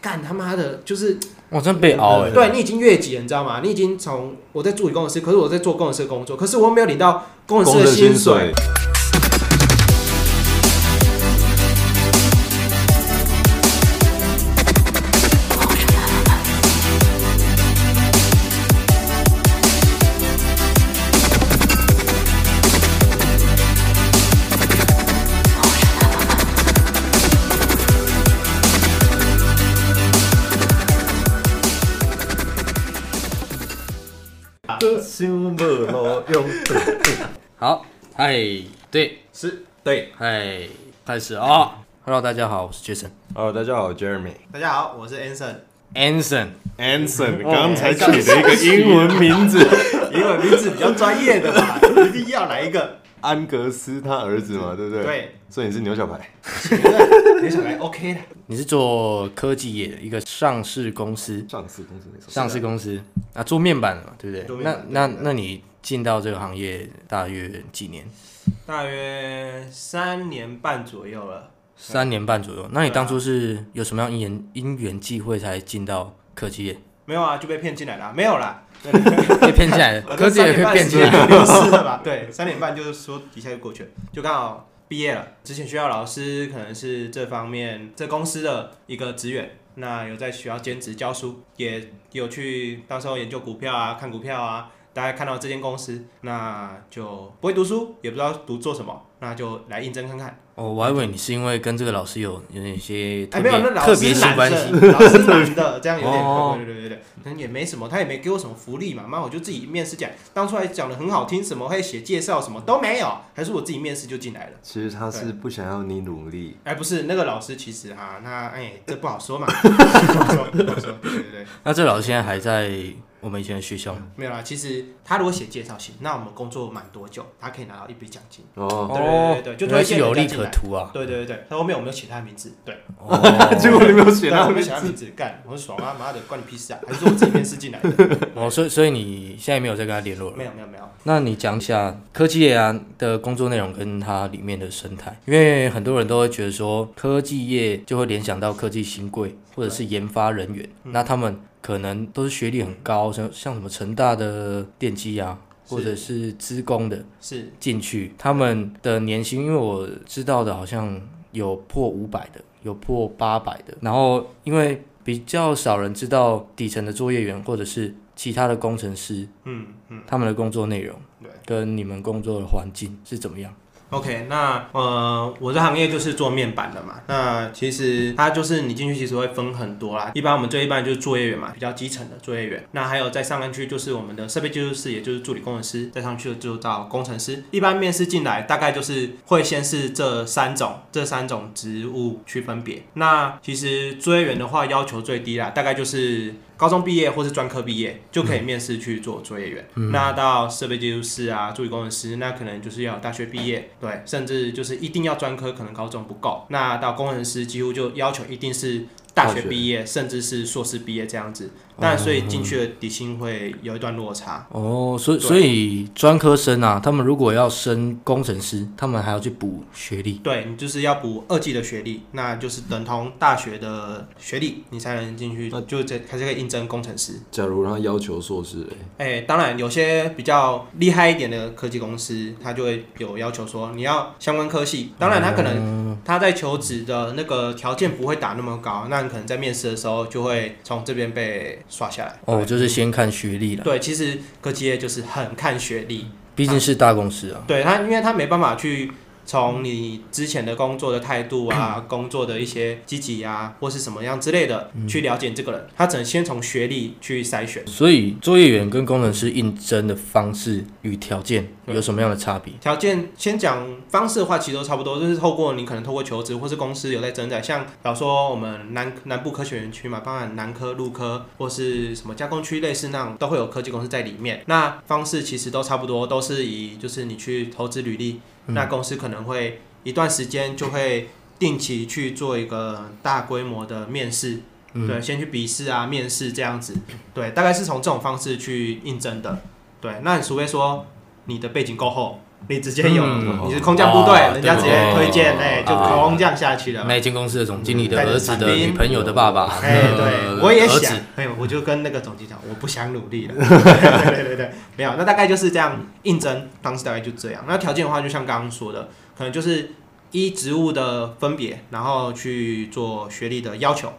干他妈的，就是我真被熬哎。对你已经越级了，你知道吗？你已经从我在助理工程师，可是我在做工程师的工作，可是我又没有领到工程师的薪水。好，嗨，对，是，对，嗨，开始啊！Hello，大家好，我是 Jason。Hello，大家好，Jeremy。大家好，我是 Anson。Anson，Anson，刚才取的一个英文名字，英文名字比较专业的嘛，一定要来一个安格斯他儿子嘛，对不对？对。所以你是牛小排，牛小排 OK 的。你是做科技业的一个上市公司，上市公司上市公司啊，做面板的嘛，对不对？那那那你进到这个行业大约几年？大约三年半左右了。三年半左右，那你当初是有什么样因缘因缘际会才进到科技业？没有啊，就被骗进来了。没有啦，被骗进来 科技也被骗进来，流失了吧？对，三点半就是说一下就过去了，就刚好。毕业了，之前学校老师可能是这方面这公司的一个职员，那有在学校兼职教书，也有去到时候研究股票啊，看股票啊。大家看到这间公司，那就不会读书，也不知道读做什么，那就来应征看看。哦，我还以为你是因为跟这个老师有有点些哎，没有，那老师男的，老师 男的，这样有点对对对对对，可能也没什么，他也没给我什么福利嘛，那我就自己面试讲，当初还讲的很好听，什么会写介绍，什么都没有，还是我自己面试就进来了。其实他是不想要你努力。哎，不是那个老师，其实哈，那哎，这不好说嘛，不好说，不好说，对对对。那这老师现在还在？我们以前的学校没有啦。其实他如果写介绍信，那我们工作满多久，他可以拿到一笔奖金。哦，对对对，就推荐有利可图啊。对对对对，他后面我没有写他的名字，对。结果你没有写他的名字，干，我爽啊！妈的，关你屁事啊！还是我自己面试进来的。哦，所以所以你现在没有再跟他联络了？没有没有没有。那你讲一下科技业啊的工作内容跟它里面的生态，因为很多人都会觉得说科技业就会联想到科技新贵或者是研发人员，那他们。可能都是学历很高，像像什么成大的电机啊，或者是资工的，是。进去他们的年薪，因为我知道的好像有破五百的，有破八百的，然后因为比较少人知道底层的作业员或者是其他的工程师，嗯嗯，他们的工作内容，对，跟你们工作的环境是怎么样？OK，那呃，我这行业就是做面板的嘛。那其实它就是你进去其实会分很多啦。一般我们最一般就是作业员嘛，比较基层的作业员。那还有再上去就是我们的设备技术师，也就是助理工程师。再上去就到工程师。一般面试进来大概就是会先是这三种这三种职务去分别。那其实作业员的话要求最低啦，大概就是。高中毕业或是专科毕业就可以面试去做作业员。那到设备技术师啊、助理工程师，那可能就是要大学毕业，对，甚至就是一定要专科，可能高中不够。那到工程师几乎就要求一定是大学毕业，甚至是硕士毕业这样子。但所以进去的底薪会有一段落差哦，所以所以专科生啊，他们如果要升工程师，他们还要去补学历。对你就是要补二技的学历，那就是等同大学的学历，你才能进去，那就这还是可以应征工程师。假如他要求硕士，哎，当然有些比较厉害一点的科技公司，他就会有要求说你要相关科系。当然他可能他在求职的那个条件不会打那么高，那你可能在面试的时候就会从这边被。刷下来哦，就是先看学历了。对，其实科技业就是很看学历，毕竟是大公司啊。对他，因为他没办法去。从你之前的工作的态度啊，工作的一些积极啊，或是什么样之类的，去了解这个人，他只能先从学历去筛选。所以，作业员跟工程师应征的方式与条件有什么样的差别？条件先讲方式的话，其实都差不多，就是透过你可能透过求职，或是公司有在增长，像比如说我们南南部科学园区嘛，包含南科、陆科或是什么加工区，类似那种都会有科技公司在里面。那方式其实都差不多，都是以就是你去投资履历。那公司可能会一段时间就会定期去做一个大规模的面试，对，先去笔试啊、面试这样子，对，大概是从这种方式去应征的，对。那除非说你的背景够厚，你直接有，嗯你是空降部队，哦人家直接推荐，哎，就啊空降下去了嘛。那一间公司的总经理的儿子的女朋友的爸爸，哎，呃对，我也儿子想，哎，我就跟那个总机讲，我不想努力了。对对对对，没有，那大概就是这样应征，当时大概就这样。那条件的话，就像刚刚说的，可能就是依职务的分别，然后去做学历的要求。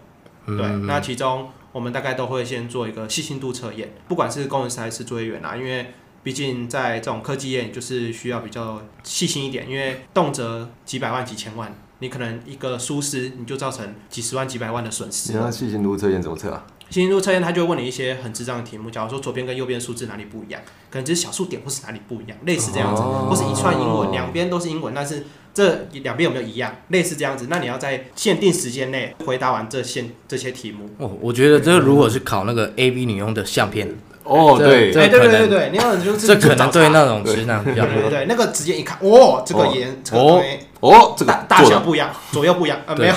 对，嗯那其中我们大概都会先做一个细心度测验，不管是工程师还是作业员啊，因为毕竟在这种科技业，就是需要比较细心一点，因为动辄几百万、几千万，你可能一个疏失，你就造成几十万、几百万的损失你。那细心度测验怎么测啊？细心度测验，他就会问你一些很智障的题目，假如说左边跟右边数字哪里不一样，可能只是小数点或是哪里不一样，类似这样子，哦或是一串英文，两边都是英文，但是这两边有没有一样，类似这样子，那你要在限定时间内回答完这些这些题目。哦，我觉得这个如果是考那个 A B 女佣的相片，哦，这对，哎，对对这可能对对，你有就是这可能对那那种直男比较对对对，那个直接一看，哦，这个颜哦哎哦，这个大大小不一样，左右不一样啊，没有，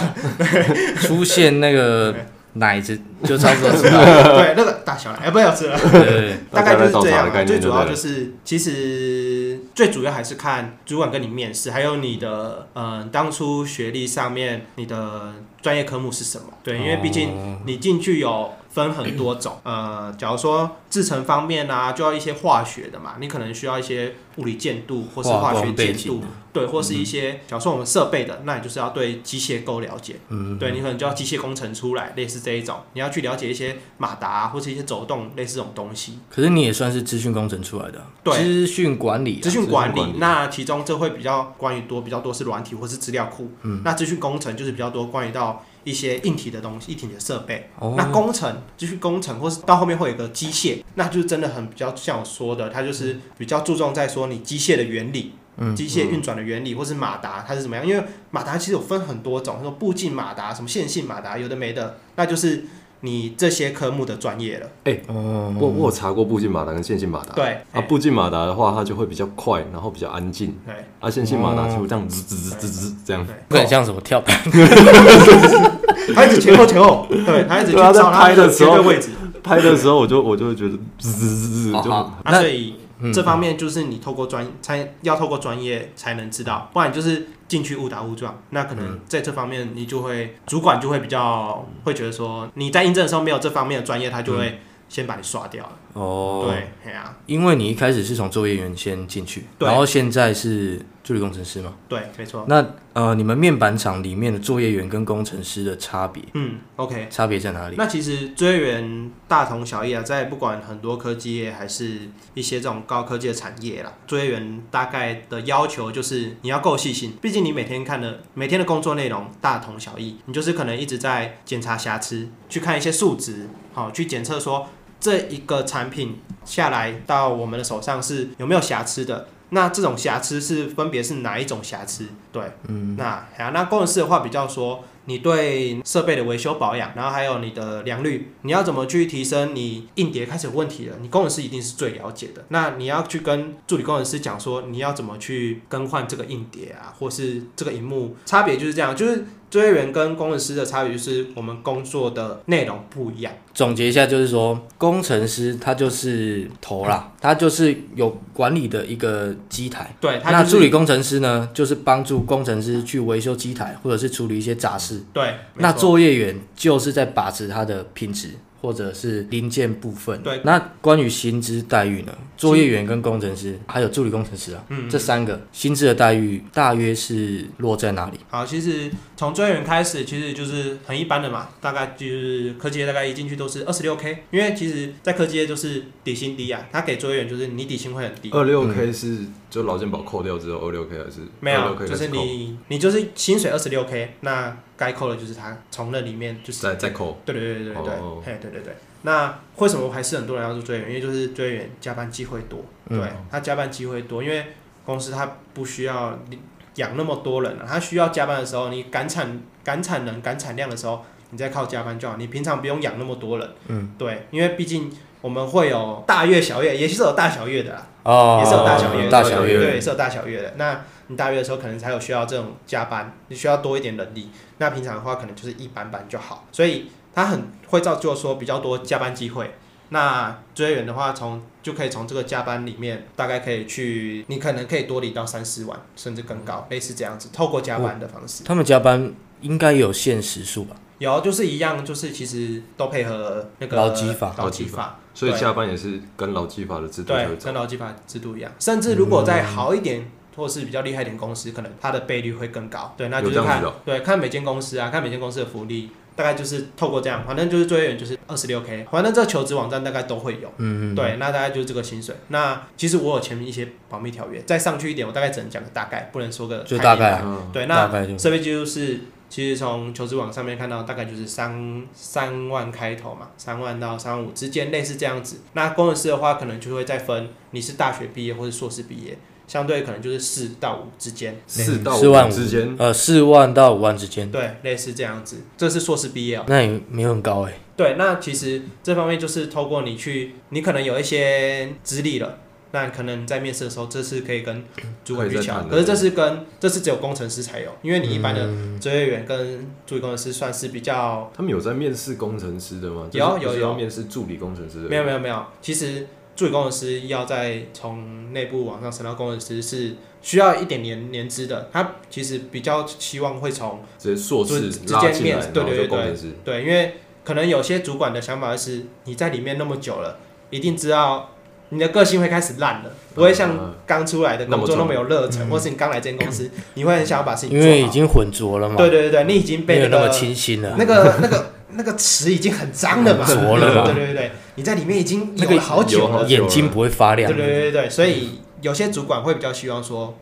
出现那个奶子，就差不多知道。对，那个大小哎，不要吃了。对对对，大概就是这样、最主要就是，其实最主要还是看主管跟你面试，还有你的呃当初学历上面你的专业科目是什么。对，因为毕竟哦你进去有分很多种，呃，假如说制成方面啊，就要一些化学的嘛，你可能需要一些物理建度或是化化学工背键度景，，对，或是一些假如说我们设备的，那你就是要对机械够了解。嗯，对你可能就要机械工程出来，类似这一种，你要去了解一些马达啊或是一些走动类似这种东西。可是你也算是资讯工程出来的啊，对。资讯管理啊，资讯管理资讯管理。那其中这会比较关于多比较多是软体或是资料库，嗯。那资讯工程就是比较多关于到一些硬体的东西、硬体的设备。哦那工程继续工程或是到后面会有一个机械，那就是真的很比较像我说的，它就是比较注重在说你机械的原理。嗯机械运转的原理，或是马达它是怎么样？因为马达其实有分很多种，说步进马达、什么线性马达，有的没的，那就是你这些科目的专业了。哦，我我有查过步进马达跟线性马达。对，啊，哎步进马达的话，它就会比较快，然后比较安静。对，啊，线性马达就这样滋滋滋滋滋这样。对，不很像什么跳板，他一直前后前后，对他一直去对啊在找他拍的时候绝对位置。拍的时候我就我就会觉得滋滋滋滋就那所以嗯这方面就是你透过专才要透过专业才能知道，不然就是进去误打误撞。那可嗯能在这方面你就会主管就会比较会觉得说你在应征的时候没有这方面的专业，他就会先把你刷掉了。哦，对，哎呀，因为你一开始是从作业员先进去，然后现在是助理工程师嘛，对，没错。那呃，你们面板厂里面的作业员跟工程师的差别，嗯，OK。差别在哪里？那其实作业员大同小异啊，在不管很多科技业还是一些这种高科技的产业啦，作业员大概的要求就是你要够细心，毕竟你每天看的每天的工作内容大同小异，你就是可能一直在检查瑕疵，去看一些数值，好、去检测说这一个产品下来到我们的手上是有没有瑕疵的。那这种瑕疵是分别是哪一种瑕疵？对，嗯，那啊，那工程师的话比较说，你对设备的维修保养，然后还有你的良率，你要怎么去提升你硬碟开始有问题了？你工程师一定是最了解的。那你要去跟助理工程师讲说，你要怎么去更换这个硬碟啊，或是这个荧幕，差别就是这样，就是作业员跟工程师的差别就是我们工作的内容不一样。总结一下，就是说，工程师他就是头啦，他就是有管理的一个机台。对，他那就是助理工程师呢，就是帮助工程师去维修机台，或者是处理一些杂事。对，那作业员就是在把持它的品质或者是零件部分。对，那关于薪资待遇呢？作业员跟工程师还有助理工程师啊，嗯这三个薪资的待遇大约是落在哪里？好，其实从作业员开始，其实就是很一般的嘛，大概就是科技业大概一进去都是二十六 K，因为其实，在科技业就是底薪低啊，他给作业员就是你底薪会很低，二六 K 是就劳健保扣掉之后二六 K 还是没有，就是你你就是薪水二十六 K，那该扣的就是他从那里面就是再再扣？对对对对对，哦。嘿对对对。那为什么还是很多人要做作业员？因为就是作业员加班机会多，嗯。对他加班机会多，因为公司他不需要你养那么多人啊，他需要加班的时候，你赶产赶产能赶产量的时候，你再靠加班就好，你平常不用养那么多人，嗯，对，因为毕竟我们会有大月小月，也是有大小月的啦，哦也是有大小月的，大小月，对，是有大小月的。那你大月的时候可能才有需要这种加班，你需要多一点人力。那平常的话可能就是一般般就好，所以它很会造就说比较多加班机会。那作业员的话从就可以从这个加班里面，大概可以去，你可能可以多领到三四万，甚至更高，类似这样子，透过加班的方式。他们加班应该有限时数吧？有，就是一样，就是其实都配合那个劳基法劳基法，对所以加班也是跟劳基法的制度才对跟。劳基法制度一样。甚至如果再好一点，或是比较厉害一点公司，可能它的倍率会更高。对，那就是看对看每间公司啊，看每间公司的福利，大概就是透过这样，反正就是最远就是二十六 k，反正这求职网站大概都会有。嗯嗯，对，那大概就是这个薪水。那其实我有前面一些保密条约，再上去一点，我大概只能讲个大概，不能说个就大概对，那设备技术是，其实从求职网上面看到，大概就是三三万开头嘛，三万到三万五之间，类似这样子。那工程师的话，可能就会再分你是大学毕业或者硕士毕业，相对可能就是四到五之间，四到四万五五之间，呃四万到五万之间，对，类似这样子。这是硕士毕业哦。那也没有很高哎。对，那其实这方面就是透过你去，你可能有一些资历了。那可能在面试的时候，这是可以跟主管去抢，可是这是跟这是只有工程师才有，因为你一般的嗯作业员跟助理工程师算是比较他们有在面试工程师的吗？有有有面试助理工程师的。没有没有没有，其实助理工程师要再从内部往上升到工程师是需要一点年年资的，他其实比较希望会从直接硕士直接面对对对就工程师。对，因为可能有些主管的想法是你在里面那么久了，一定知道你的个性会开始烂了，不会像嗯刚出来的工作那那么么有热忱，嗯或是你刚来这间公司，你会很想要把事情因。为已经混浊了嘛，对对对对，你已经被那个清新了。那个那个那个词已经很脏了嘛，很浊了嘛对对对对，你在里面已经有了好久了，眼睛不会发亮对。对对对，所以有些主管会比较希望说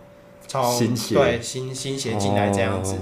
从新血对新新血进来这样子哦，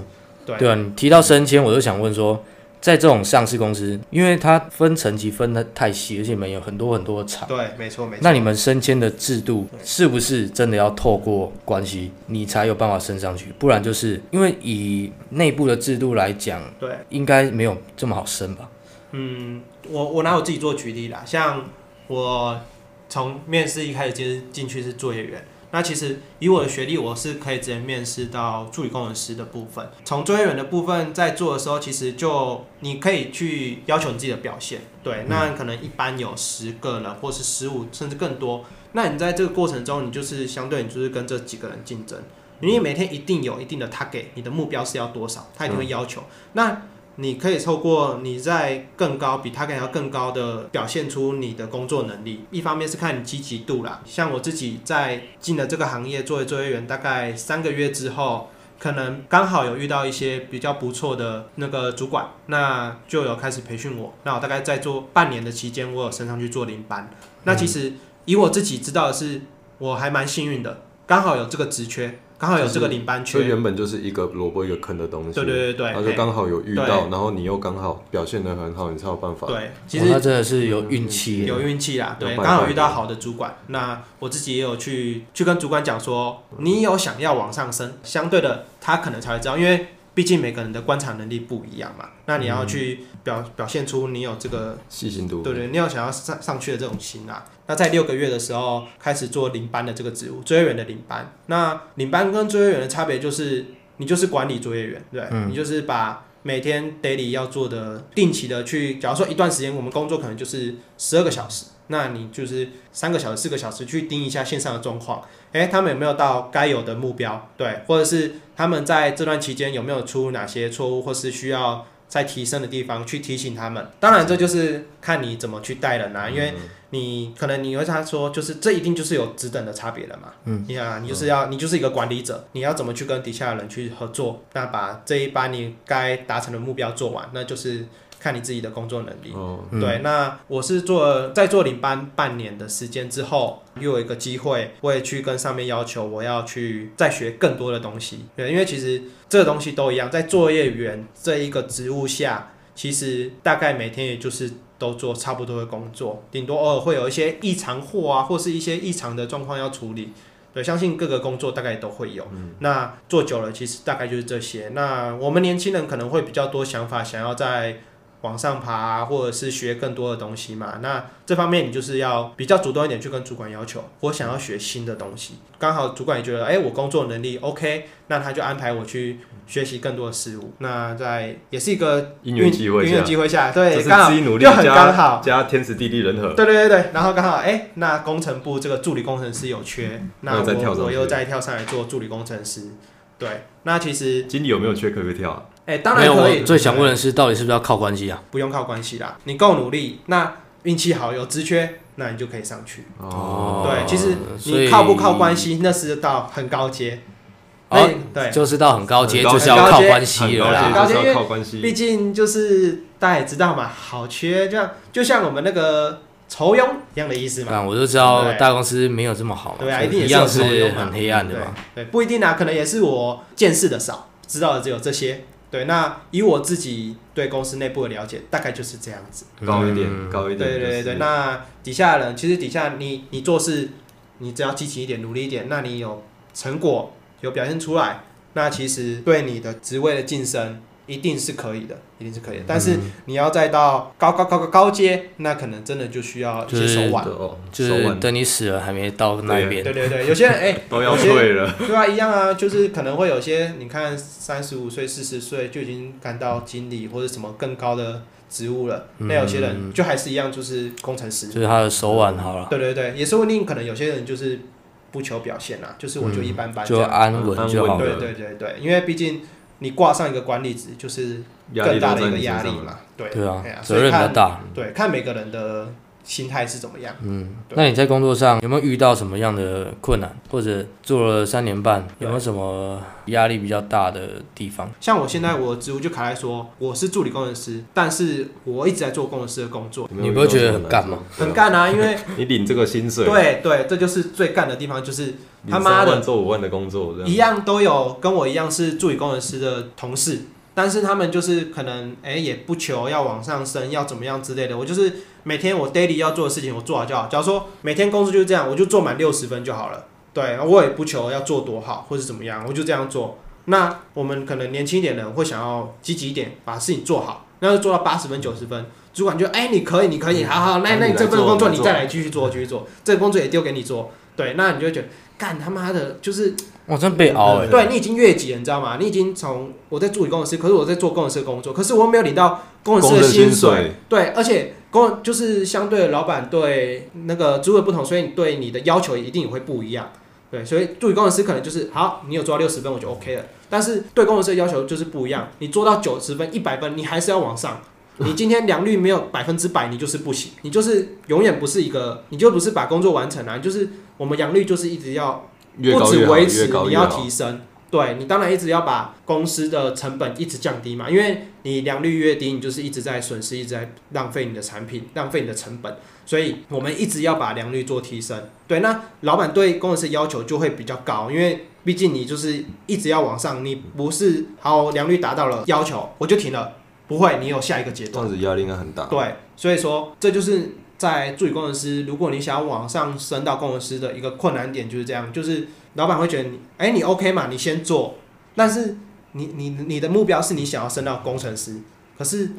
对对啊，你提到升迁，我就想问说，在这种上市公司，因为它分层级分的太细，而且你们有很多很多的厂，对，没错没错。那你们升迁的制度是不是真的要透过关系，你才有办法升上去？不然就是因为以内部的制度来讲，对，应该没有这么好升吧？嗯，我我拿我自己做举例啦，像我从面试一开始进进去是作业员，那其实以我的学历，我是可以直接面试到助理工程师的部分。从作业员的部分在做的时候，其实就你可以去要求你自己的表现。对，那可能一般有十个人，或是十五甚至更多。那你在这个过程中，你就是相对你就是跟这几个人竞争，你每天一定有一定的 target，你的目标是要多少，他一定会要求。那你可以透过你在更高比他还要更高的表现出你的工作能力。一方面是看你积极度啦，像我自己在进了这个行业作为作业员，大概三个月之后。可能刚好有遇到一些比较不错的那个主管，那就有开始培训我。那我大概在做半年的期间，我有升上去做领班。那其实以我自己知道的是，我还蛮幸运的，刚好有这个职缺，刚好有这个领班缺。所以原本就是一个萝卜一个坑的东西，对对对对，然后就刚好有遇到，然后你又刚好表现的很好，你才有办法。对，其实哦那真的是有运气，有运气啦，对，刚好遇到好的主管。那我自己也有去去跟主管讲说，你有想要往上升，相对的他可能才会知道，因为毕竟每个人的观察能力不一样嘛。那你要去表表现出你有这个，细心度。对对，你要想要上上去的这种心啊。那在六个月的时候开始做领班的这个职务，作业员的领班。那领班跟作业员的差别就是，你就是管理作业员，对，你就是把。每天 daily 要做的定期的去，假如说一段时间我们工作可能就是十二个小时，那你就是三个小时、四个小时去盯一下线上的状况，诶，他们有没有到该有的目标？对，或者是他们在这段期间有没有出哪些错误，或是需要在提升的地方去提醒他们。当然，这就是看你怎么去带人啊，因为你可能你会他说，就是这一定就是有职等的差别了嘛。嗯，你啊，你就是要你就是一个管理者，你要怎么去跟底下的人去合作，那把这一班你该达成的目标做完，那就是看你自己的工作能力。哦，对，那我是做在做领班半年的时间之后，又有一个机会，我也去跟上面要求我要去再学更多的东西。对，因为其实这个东西都一样，在作业员这一个职务下，其实大概每天也就是都做差不多的工作，顶多偶尔会有一些异常货啊，或是一些异常的状况要处理。对，相信各个工作大概都会有。那做久了，其实大概就是这些。那我们年轻人可能会比较多想法，想要在往上爬、啊，或者是学更多的东西嘛。那这方面你就是要比较主动一点去跟主管要求，我想要学新的东西。刚好主管也觉得，哎、我工作能力 OK，那他就安排我去学习更多的事物。那在也是一个因缘机会因下缘际会下，这对，是刚好自己努力就很加刚好。加天时地利人和。对对对对，然后刚好哎、那工程部这个助理工程师有缺，那我我又再跳上来做助理工程师。对，那其实经理有没有缺可不可以跳啊？哎、当，然可以。我最想问的是，到底是不是要靠关系啊？不用靠关系啦，你够努力，那运气好有职缺，那你就可以上去。哦对，其实你靠不靠关系，那是到很高阶。哦对，就是到很高阶，就是要靠关系了啦。高阶。毕竟就是大家也知道嘛，好缺，就像就像我们那个酬庸一样的意思嘛。啊，我就知道大公司没有这么好嘛，对啊，一定也一样是有很黑暗的对嘛。对，不一定啊，可能也是我见识的少，知道的只有这些。对，那以我自己对公司内部的了解，大概就是这样子。高一点，嗯高一点。对对对对，那底下的人其实底下你你做事，你只要积极一点，努力一点，那你有成果有表现出来，那其实对你的职位的晋升一定是可以的，一定是可以的。但是你要再到高高高高高阶，那可能真的就需要一些手腕。就是手腕等你死了还没到那边对，对对，有些人哎，都要退了。对啊，一样啊，就是可能会有些，你看三十五岁、四十岁就已经干到经理或者什么更高的职务了，那有些人就还是一样，就是工程师。就是他的手腕好了，对对对，也说不定可能有些人就是不求表现啦，就是我就一般般这就样。安稳就好了。对对对对，因为毕竟你挂上一个管理职，就是更大的一个。压力嘛。对对啊责任比较看大。对，看每个人的心态是怎么样。嗯，那你在工作上有没有遇到什么样的困难，或者做了三年半，有没有什么压力比较大的地方？像我现在我的职务就卡在说，我是助理工程师，但是我一直在做工程师的工作，你不会觉得很干吗？很干啊，因为 你领这个薪水，对对，这就是最干的地方，就是他妈的做五万的工作，一样都有跟我一样是助理工程师的同事，但是他们就是可能哎、也不求要往上升，要怎么样之类的。我就是每天我 daily 要做的事情我做好就好。假如说每天工作就是这样，我就做满六十分就好了。对，我也不求要做多好或是怎么样，我就这样做。那我们可能年轻一点的人会想要积极一点，把事情做好，那就做到八十分九十分。主管就哎、你可以，你可以，好好，那那你这份工作你再来继续做，继续做，这个工作也丢给你做。对，那你就觉得干他妈的，就是我，真被熬哎、对你已经越级了，你知道吗？你已经从我在助理工程师，可是我在做工程师的工作，可是我没有领到工程师的薪水。对，而且工就是相对老板对那个职位不同，所以你对你的要求一定也会不一样。对，所以助理工程师可能就是好，你有做到六十分我就 OK 了。但是对工程师的要求就是不一样，你做到九十分、一百分，你还是要往上。你今天良率没有百分之百，你就是不行，你就是永远不是一个，你就不是把工作完成啊，就是我们良率就是一直要不，止维持，你要。提升。对你当然一直要把公司的成本一直降低嘛，因为你良率越低，你就是一直在损失，一直在浪费你的产品，浪费你的成本，所以我们一直要把良率做提升。对，那老板对工程师要求就会比较高，因为毕竟你就是一直要往上，你不是好良率达到了要求我就停了，不会，你有下一个阶段这样。子压力应该很大。对，所以说这就是在助理工程师，如果你想要往上升到工程师的一个困难点就是这样，就是老板会觉得你，哎、你 OK 嘛，你先做，但是你你你的目标是你想要升到工程师，可是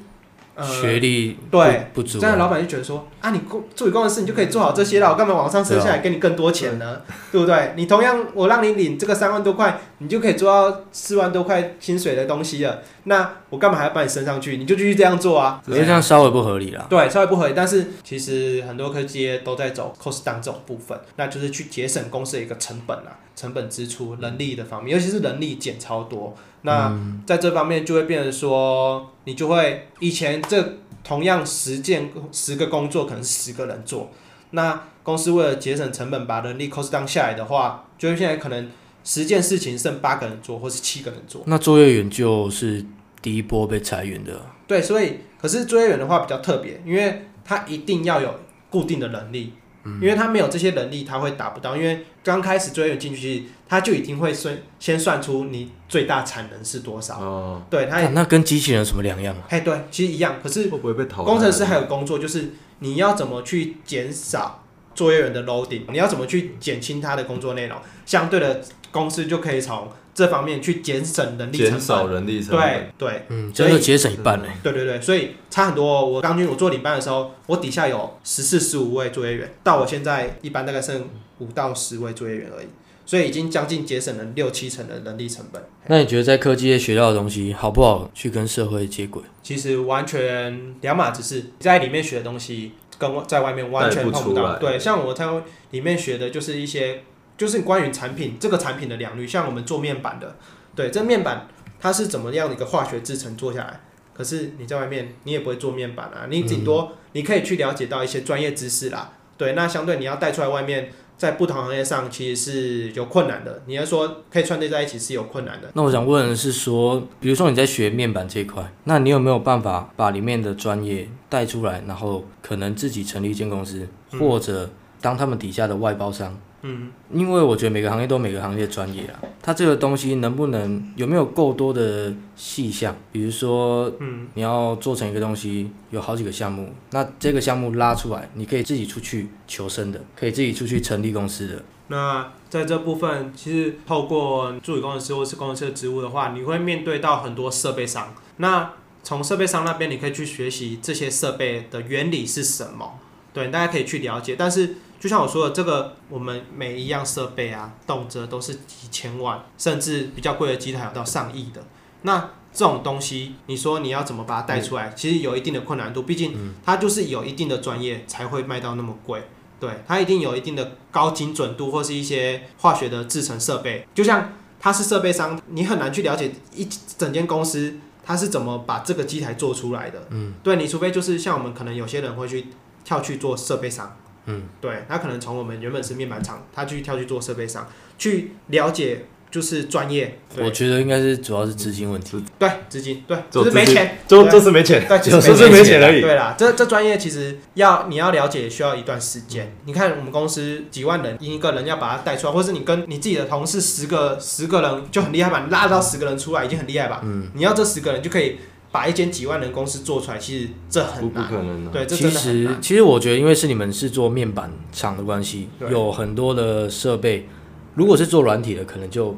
呃，学历对不不足这样老板就觉得说啊，你工助理工程师你就可以做好这些了，我干嘛往上升下啊来给你更多钱呢？对不对？你同样我让你领这个三万多块，你就可以做到四万多块薪水的东西了，那我干嘛还要把你升上去？你就继续这样做啊。我觉得这样稍微不合理了。对，稍微不合理，但是其实很多科技业都在走 cost down 这种部分，那就是去节省公司的一个成本啊，成本支出、人力的方面，尤其是人力减超多。那在这方面就会变成说，你就会以前这同样十件十个工作可能是十个人做，那公司为了节省成本，把人力 cost down 下来的话，就会现在可能十件事情剩八个人做，或是七个人做。那作业员就是第一波被裁员的，对，所以可是作业员的话比较特别，因为他一定要有固定的能力，因为他没有这些能力，他会达不到。因为刚开始作业员进去，他就已经会算先算出你最大产能是多少。哦，对，他，啊那跟机器人有什么两样啊？哎，对，其实一样。可是会不会被淘汰？工程师还有工作，就是你要怎么去减少作业员的 loading，你要怎么去减轻他的工作内容，相对的公司就可以从这方面去减省人力成减少本。人力成本。对对嗯，所以真的节省一半嘞。对对对，所以差很多哦、我刚进我做领班的时候，我底下有十四、十五位作业员，到我现在一般大概剩五到十位作业员而已，所以已经将近节省了六七成的人力成本。那你觉得在科技业学到的东西好不好去跟社会接轨？其实完全两码子事，在里面学的东西跟在外面完全碰不到。对，像我在里面学的就是一些，就是关于产品这个产品的良率，像我们做面板的，对，这面板它是怎么样的一个化学制成做下来。可是你在外面，你也不会做面板啊，你顶多你可以去了解到一些专业知识啦。对，那相对你要带出来外面，在不同行业上其实是有困难的。你要说可以串对在一起是有困难的。那我想问的是说，比如说你在学面板这一块，那你有没有办法把里面的专业带出来，然后可能自己成立一间公司，或者当他们底下的外包商？嗯，因为我觉得每个行业都有每个行业的专业啊，它这个东西能不能有没有够多的细项？比如说，嗯，你要做成一个东西，有好几个项目，那这个项目拉出来，你可以自己出去求生的，可以自己出去成立公司的。那在这部分，其实透过助理工程师或是工程师的职务的话，你会面对到很多设备商。那从设备商那边，你可以去学习这些设备的原理是什么，对，大家可以去了解。但是就像我说的，这个我们每一样设备啊，动辄都是几千万，甚至比较贵的机台有到上亿的。那这种东西，你说你要怎么把它带出来，其实有一定的困难度，毕竟它就是有一定的专业才会卖到那么贵。对，它一定有一定的高精准度，或是一些化学的制成设备。就像它是设备商，你很难去了解一整间公司它是怎么把这个机台做出来的。嗯，对你除非就是像我们可能有些人会去跳去做设备商。嗯，对他可能从我们原本是面板厂，他去跳去做设备商，去了解就是专业。对我觉得应该是主要是资金问题。对，资金对，就就是没钱，就就是没钱，对，就就是没钱而已。对啦，这这专业其实要你要了解，需要一段时间。你看我们公司几万人，一个人要把它带出来，或是你跟你自己的同事十个十个人就很厉害吧，你拉到十个人出来已经很厉害吧。嗯，你要这十个人就可以把一间几万人公司做出来，其实这不不很难。可能啊！对，这其真的很实，难。其实我觉得，因为是你们是做面板厂的关系，有很多的设备。如果是做软体的，可能就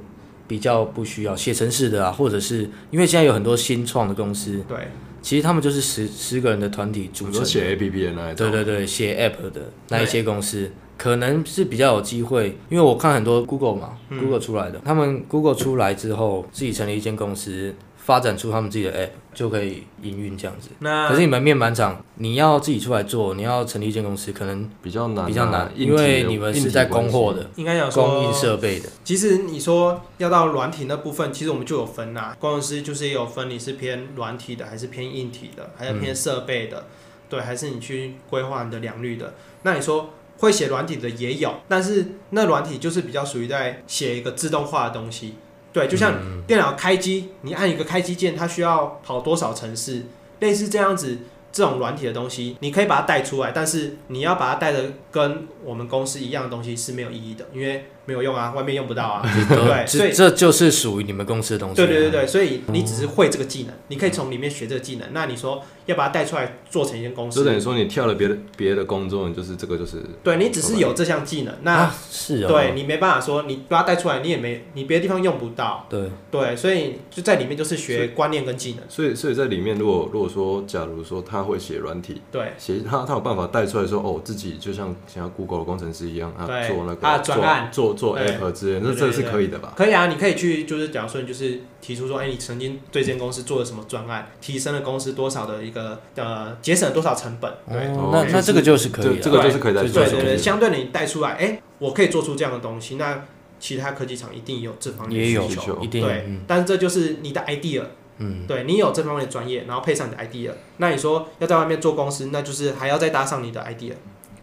比较不需要写程式的啊，或者是因为现在有很多新创的公司，对，其实他们就是十十个人的团体组成写 A P P 的那一，对对对，写 App 的那一些公司，可能是比较有机会，因为我看很多 Google 嘛、g 嗯 o o g l e 出来的，他们 Google 出来之后，自己成立一间公司，发展出他们自己的 App，就可以营运这样子。那可是你们面板厂，你要自己出来做，你要成立一间公司，可能比较难啊，比较难，因为你们是在供货，的，应该讲说供应设备的。其实你说要到软体那部分，其实我们就有分啦。工程师就是也有分，你是偏软体的，还是偏硬体的，还是偏设备的，对，还是你去规划你的良率的。那你说会写软体的也有，但是那软体就是比较属于在写一个自动化的东西。对，就像电脑开机，你按一个开机键，它需要跑多少程式，类似这样子。这种软体的东西，你可以把它带出来，但是你要把它带的跟我们公司一样的东西是没有意义的，因为没有用啊，外面用不到啊。对，所以这这就是属于你们公司的东西。对对对对，所以你只是会这个技能，你可以从里面学这个技能。那你说要把它带出来做成一间公司就等于，说你跳了别的别的工作，你就是这个就是对你只是有这项技能，那啊，是哦，对你没办法说你把它带出来，你也没你别的地方用不到。对对，所以就在里面就是学观念跟技能。所以所以在里面，如果如果说假如说他会写软体，对写他他有办法带出来说哦，自己就像像 Google 的工程师一样啊，做那个啊专案做做做 App 之类的，那这是可以的吧？可以啊，你可以去就是假如说你就是提出说，哎，你曾经对这间公司做了什么专案，提升了公司多少的一个呃节省了多少成本。对。那那这个就是可以了。这这个就是可以带出来的对对对，相对的你带出来，哎、我可以做出这样的东西，那其他科技厂一定有这方面需求，一定对，嗯但是这就是你的 idea，嗯，对你有这方面的专业，然后配上你的 idea，那你说要在外面做公司，那就是还要再搭上你的 idea，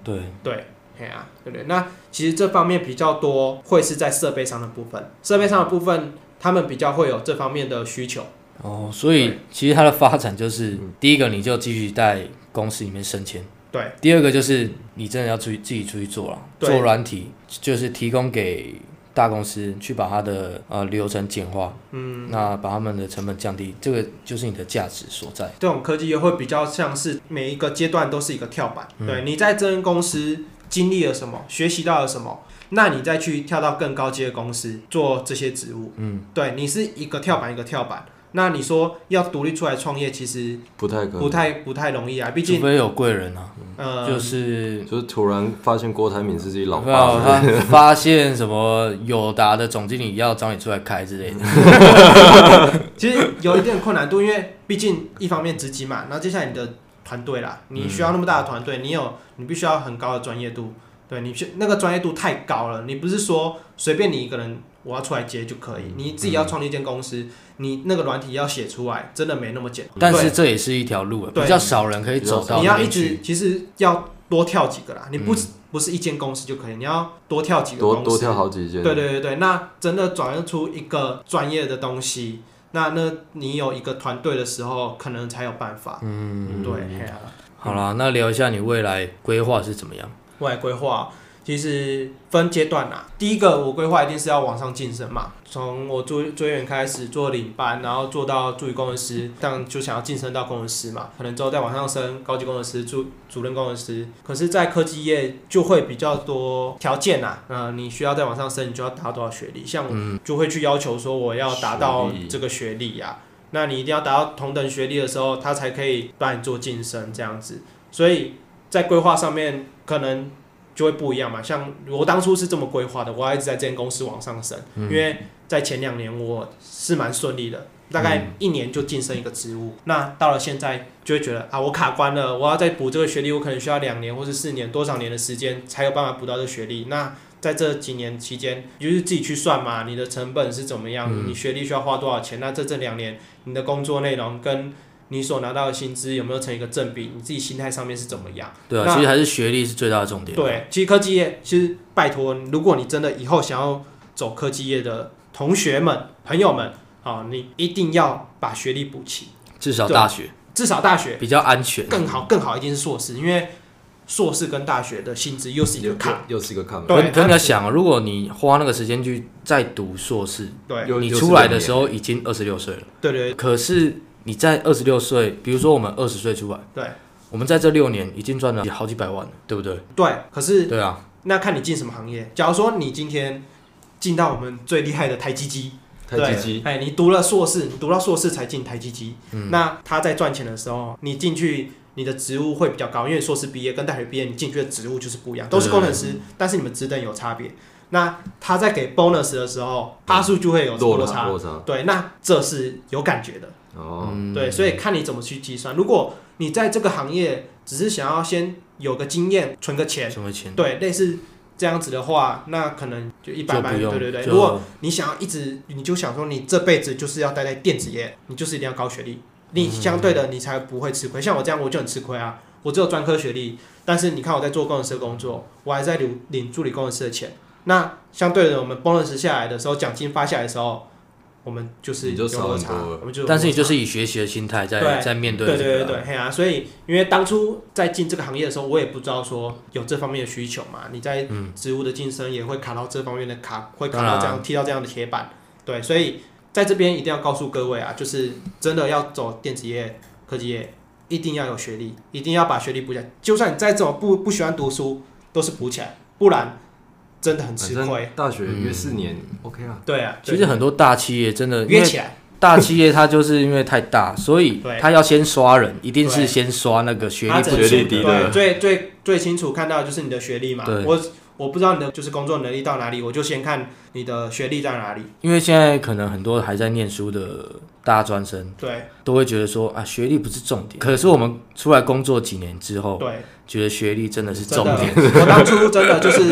对，对，对啊，对不对？那其实这方面比较多会是在设备上的部分，设备上的部分他们比较会有这方面的需求，哦，所以其实它的发展就是，第一个你就继续在公司里面升迁，对，第二个就是你真的要出去自己出去做了，做软体就是提供给大公司去把它的呃流程简化，嗯，那把他们的成本降低，这个就是你的价值所在。这种科技也会比较像是每一个阶段都是一个跳板。对你在这间公司经历了什么，学习到了什么，那你再去跳到更高阶的公司做这些职务。嗯，对你是一个跳板一个跳板。那你说要独立出来创业，其实不太可能，不太不太容易啊，毕竟除非有贵人啊，呃，就是就是突然发现郭台铭是自己老爸，他 发现什么友达的总经理要找你出来开之类的，其实有一定困难度，因为毕竟一方面资金嘛，然后接下来你的团队啦，你需要那么大的团队，你有你必须要很高的专业度，对你去那个专业度太高了，你不是说随便你一个人我要出来接就可以，你自己要创立一间公司，你那个软体要写出来，真的没那么简单。但是这也是一条路啊，对。比较少人可以走到你要一。直其实要多跳几个啦，你不、嗯。不是一间公司就可以，你要多跳几个公司，多多跳好几件，对对对对，那真的转换出一个专业的东西，那那你有一个团队的时候，可能才有办法。嗯，对，好啦，那聊一下你未来规划是怎么样？未来规划其实分阶段啦。第一个，我规划一定是要往上晋升嘛，从我追追员开始做领班，然后做到助理工程师，这样就想要晋升到工程师嘛，可能之后再往上升，高级工程师、主主任工程师。可是，在科技业就会比较多条件啦，呃，你需要再往上升，你就要达到多少学历？像我就会去要求说，我要达到这个学历呀、那你一定要达到同等学历的时候，他才可以帮你做晋升这样子。所以在规划上面可能就会不一样嘛。像我当初是这么规划的，我要一直在这间公司往上升，因为在前两年我是蛮顺利的，大概一年就晋升一个职务。那到了现在就会觉得啊，我卡关了，我要再补这个学历，我可能需要两年或是四年多少年的时间才有办法补到这个学历。那在这几年期间，你就是自己去算嘛，你的成本是怎么样，你学历需要花多少钱？那这这两年你的工作内容跟你所拿到的薪资有没有成一个正比？你自己心态上面是怎么样？对啊，其实还是学历是最大的重点。，对，其实科技业，其实拜托，如果你真的以后想要走科技业的同学们、朋友们，啊，你一定要把学历补齐，至少大学至少大学比较安全。更好，更好一定是硕士，因为硕士跟大学的薪资又是一又个坎。又是一个坎，对可可你要想啊，如果你花那个时间去再读硕士，对，你出来的时候已经二十六岁了。对对可是你在二十六岁，比如说我们二十岁出来，对我们在这六年已经赚了好几百万了，对不对？对，可是对啊，那看你进什么行业。假如说你今天进到我们最厉害的台积机，台积机，哎，你读了硕士，你读到硕士才进台积机，那他在赚钱的时候，你进去。你的职务会比较高，因为硕士毕业跟大学毕业，你进去的职务就是不一样，都是工程师，但是你们职等有差别。那他在给 bonus 的时候，趴数就会有落落差。差落差，对，那这是有感觉的。哦，嗯对，所以看你怎么去计算。如果你在这个行业只是想要先有个经验，存个钱，什么钱？对，类似这样子的话，那可能就一般般。对对对，如果你想要一直，你就想说你这辈子就是要待在电子业，你就是一定要高学历，你相对的你才不会吃亏。像我这样，我就很吃亏啊，我只有专科学历，但是你看我在做工程师的工作，我还在领领助理工程师的钱。那相对的，我们 bonus 下来的时候，奖金发下来的时候，我们就是你就少有落差很多，我们就但是你就是以学习的心态在在面对对对对对，嘿啊，所以因为当初在进这个行业的时候，我也不知道说有这方面的需求嘛。你在职务的晋升也会卡到这方面的卡，会卡到这样踢到这样的铁板。对，所以在这边一定要告诉各位啊，就是真的要走电子业、科技业，一定要有学历，一定要把学历补起来。就算你再怎么不不喜欢读书，都是补起来，不然真的很吃亏。大学约四年，OK 啊，对啊，其实很多大企业真的因为约起来，大企业它就是因为太大，所以对。它要先刷人，一定是先刷那个学历不学历低的。对，最最最清楚看到的就是你的学历嘛。对。我我不知道你的就是工作能力到哪里，我就先看你的学历在哪里。因为现在可能很多还在念书的大专生对都会觉得说啊，学历不是重点。可是我们出来工作几年之后，对，觉得学历真的是重点。，我当初真的就是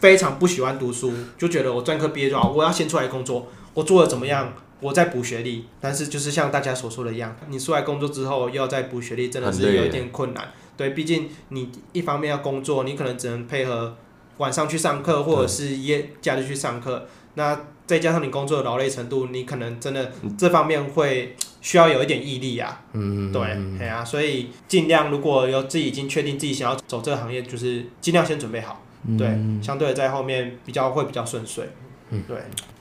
非常不喜欢读书，就觉得我专科毕业就好，我要先出来工作，我做的怎么样？我再补学历，但是就是像大家所说的一样，你出来工作之后又要再补学历，真的是有一点困难。对，毕竟你一方面要工作，你可能只能配合晚上去上课，或者是夜假日去上课。那再加上你工作的劳累程度，你可能真的这方面会 需要有一点毅力啊。嗯，对，哎呀、所以尽量如果有自己已经确定自己想要走这个行业，就是尽量先准备好。嗯对，相对的在后面比较会比较顺遂。嗯对，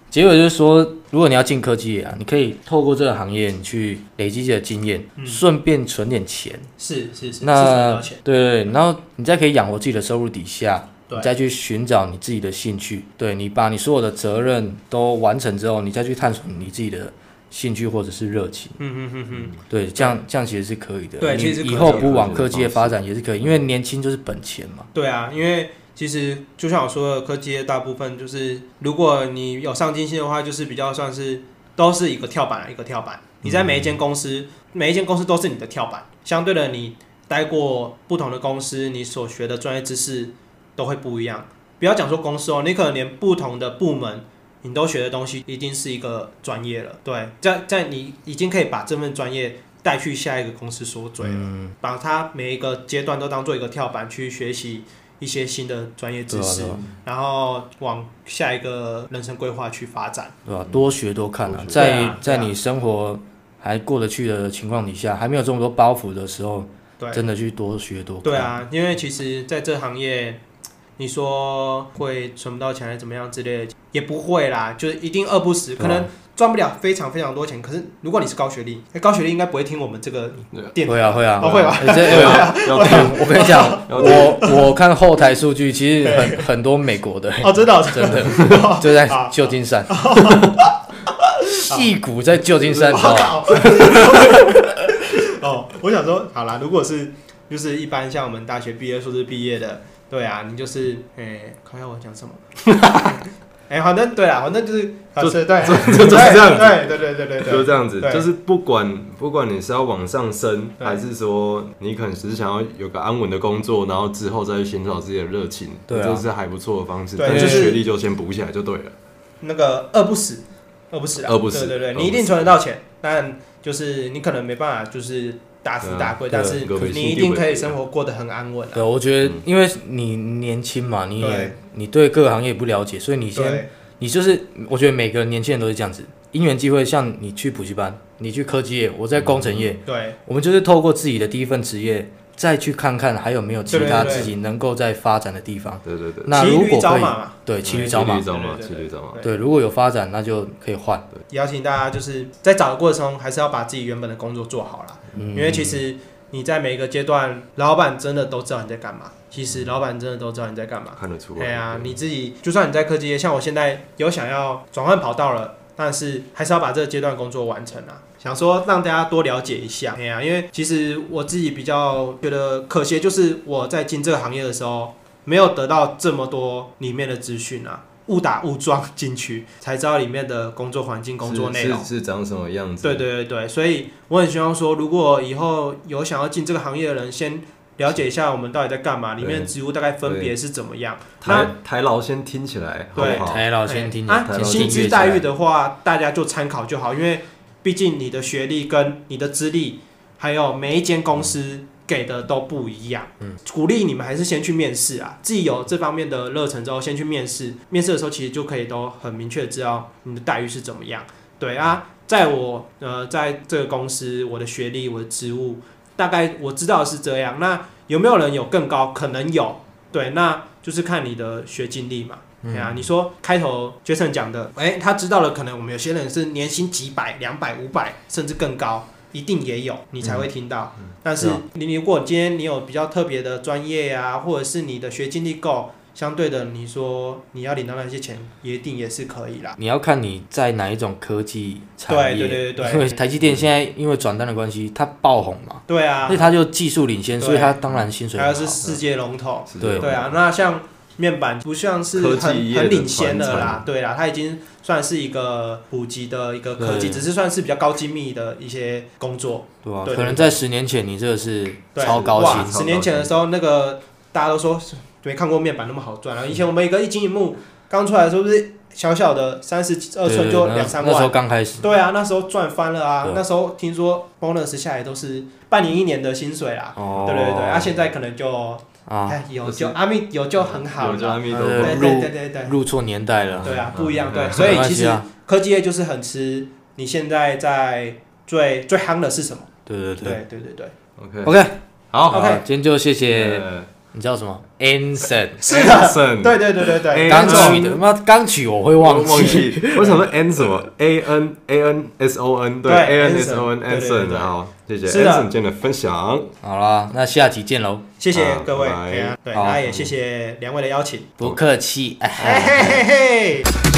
结果就是说，如果你要进科技啊，你可以透过这个行业，你去累积自己的经验，顺便存点钱。是是是，那对对，然后你再可以养活自己的收入底下，对你再去寻找你自己的兴趣。对你把你所有的责任都完成之后，你再去探索你自己的兴趣或者是热情。嗯嗯嗯嗯，对，这样这样其实是可以的。对其实以以后不往科技的发展也是可以，因为年轻就是本钱嘛。对啊，因为其实就像我说的，科技业大部分就是，如果你有上进心的话，就是比较算是都是一个跳板，一个跳板。你在每一间公司，每一间公司都是你的跳板。相对的，你待过不同的公司，你所学的专业知识都会不一样。不要讲说公司哦，你可能连不同的部门。你都学的东西一定是一个专业了，对，在在你已经可以把这份专业带去下一个公司所追了，嗯，把它每一个阶段都当做一个跳板去学习一些新的专业知识，啊啊然后往下一个人生规划去发展。对吧？多学多看啊，在在你生活还过得去的情况底下，还没有这么多包袱的时候，对，真的去多学多看。对啊，因为其实在这行业，你说会存不到钱还是怎么样之类的，也不会啦，就是一定饿不死，可能赚不了非常非常多钱。可是如果你是高学历，哎高学历应该不会听我们这个电台。会啊会啊。哦会吧？欸这欸要 我我跟你讲，要我我看后台数据，其实很很多美国的，哦，真的哦真的。就在好旧金山，戏骨在旧金山，我知道吗靠！哦，我想说，好啦，如果是就是一般像我们大学毕业、硕士毕业的，对啊，你就是，哎、看下我讲什么？哎、反正对啊，反正就是，啊就是对，就 就是这样子。对对对对对对，就是这样子，就是不管不管你是要往上升，对。还是说你可能只是想要有个安稳的工作，然后之后再去寻找自己的热情，对啊。这是还不错的方式。但是就是学历就先补起来就对了。那个饿不死，饿不死啊，饿不死对对对，你一定存得到钱，但就是你可能没办法，就是大富大贵，但是你一定可以生活过得很安稳啊。对，我觉得嗯因为你年轻嘛，你你对各个行业不了解，所以你先你就是，我觉得每个年轻人都是这样子，因缘机会，像你去补习班，你去科技业，我在工程业，对我们就是透过自己的第一份职业，再去看看还有没有其他自己能够在发展的地方。对对对，那如果可以，找马嘛，对，骑驴对找马骑驴，找马，对对对骑驴找马。对，如果有发展，那就可以换。邀请大家就是在找的过程中，还是要把自己原本的工作做好啦。嗯因为其实你在每一个阶段，老板真的都知道你在干嘛。其实老板真的都知道你在干嘛。看得出来。对啊，你自己就算你在科技业，像我现在有想要转换跑道了，但是还是要把这个阶段工作完成啊。想说让大家多了解一下，对啊，因为其实我自己比较觉得可惜，就是我在进这个行业的时候，没有得到这么多里面的资讯啊，误打误撞进去，才知道里面的工作环境、工作内容。是是是长什么样子？对对对对，所以我很希望说，如果以后有想要进这个行业的人，先了解一下我们到底在干嘛，里面的职务大概分别是怎么样。台台劳先听起来好好？台老先听你啊薪先资待遇的话，大家就参考就好，因为毕竟你的学历跟你的资历，还有每一间公司给的都不一样。嗯，鼓励你们还是先去面试啊，自己有这方面的热忱之后，先去面试。面试的时候，其实就可以都很明确知道你的待遇是怎么样。对啊，在我呃在这个公司，我的学历、我的职务，大概我知道是这样。那有没有人有更高？可能有。对，那就是看你的学经历嘛。对啊，你说开头 Jason 讲的，哎、他知道了，可能我们有些人是年薪几百、两百、五百，甚至更高，一定也有，你才会听到。但是你如果今天你有比较特别的专业啊，或者是你的学经历够，相对的，你说你要领到那些钱，也一定也是可以啦。你要看你在哪一种科技产业。对对对对因为，台积电现在因为转单的关系，它爆红嘛，对啊所以，它就技术领先，所以它当然薪水还有。是世界龙头。对对啊，那像面板不像是科很技很领先的啦，对啦，它已经算是一个普及的一个科技，只是算是比较高精密的一些工作。对吧、对对可能在十年前，你这个是对超高哇，薪，十年前的时候，那个大家都说没看过面板那么好赚啊。以前我们一个一晶一幕刚出来的时候，不是小小的三十二寸就对对那两三那时候万。刚开始，对啊，那时候赚翻了啊！那时候听说 bonus 下来都是半年一年的薪水啦。哦，对对对，啊，现在可能就啊，哎有就阿密有就很好了。对对对对对。入错年代了，对啊，不一样，对，嗯。所以其实科技业就是很吃你现在在最最夯的是什么？对对对。对对对对，OK，，OK，好，OK，今天就谢谢呃你知道什么？Anson。是的，Anson 对对对对。对，哎刚取的，妈刚取我会忘忘记。记，为什么 N 什么？A N A N S O N 对对 A N S O N Anson，对对对 Anson 对。好，谢谢。Anson 今天的分享，好啦，那下期见喽，谢谢啊各位，对也谢谢两位的邀请，不客气。哎嘿嘿嘿嘿。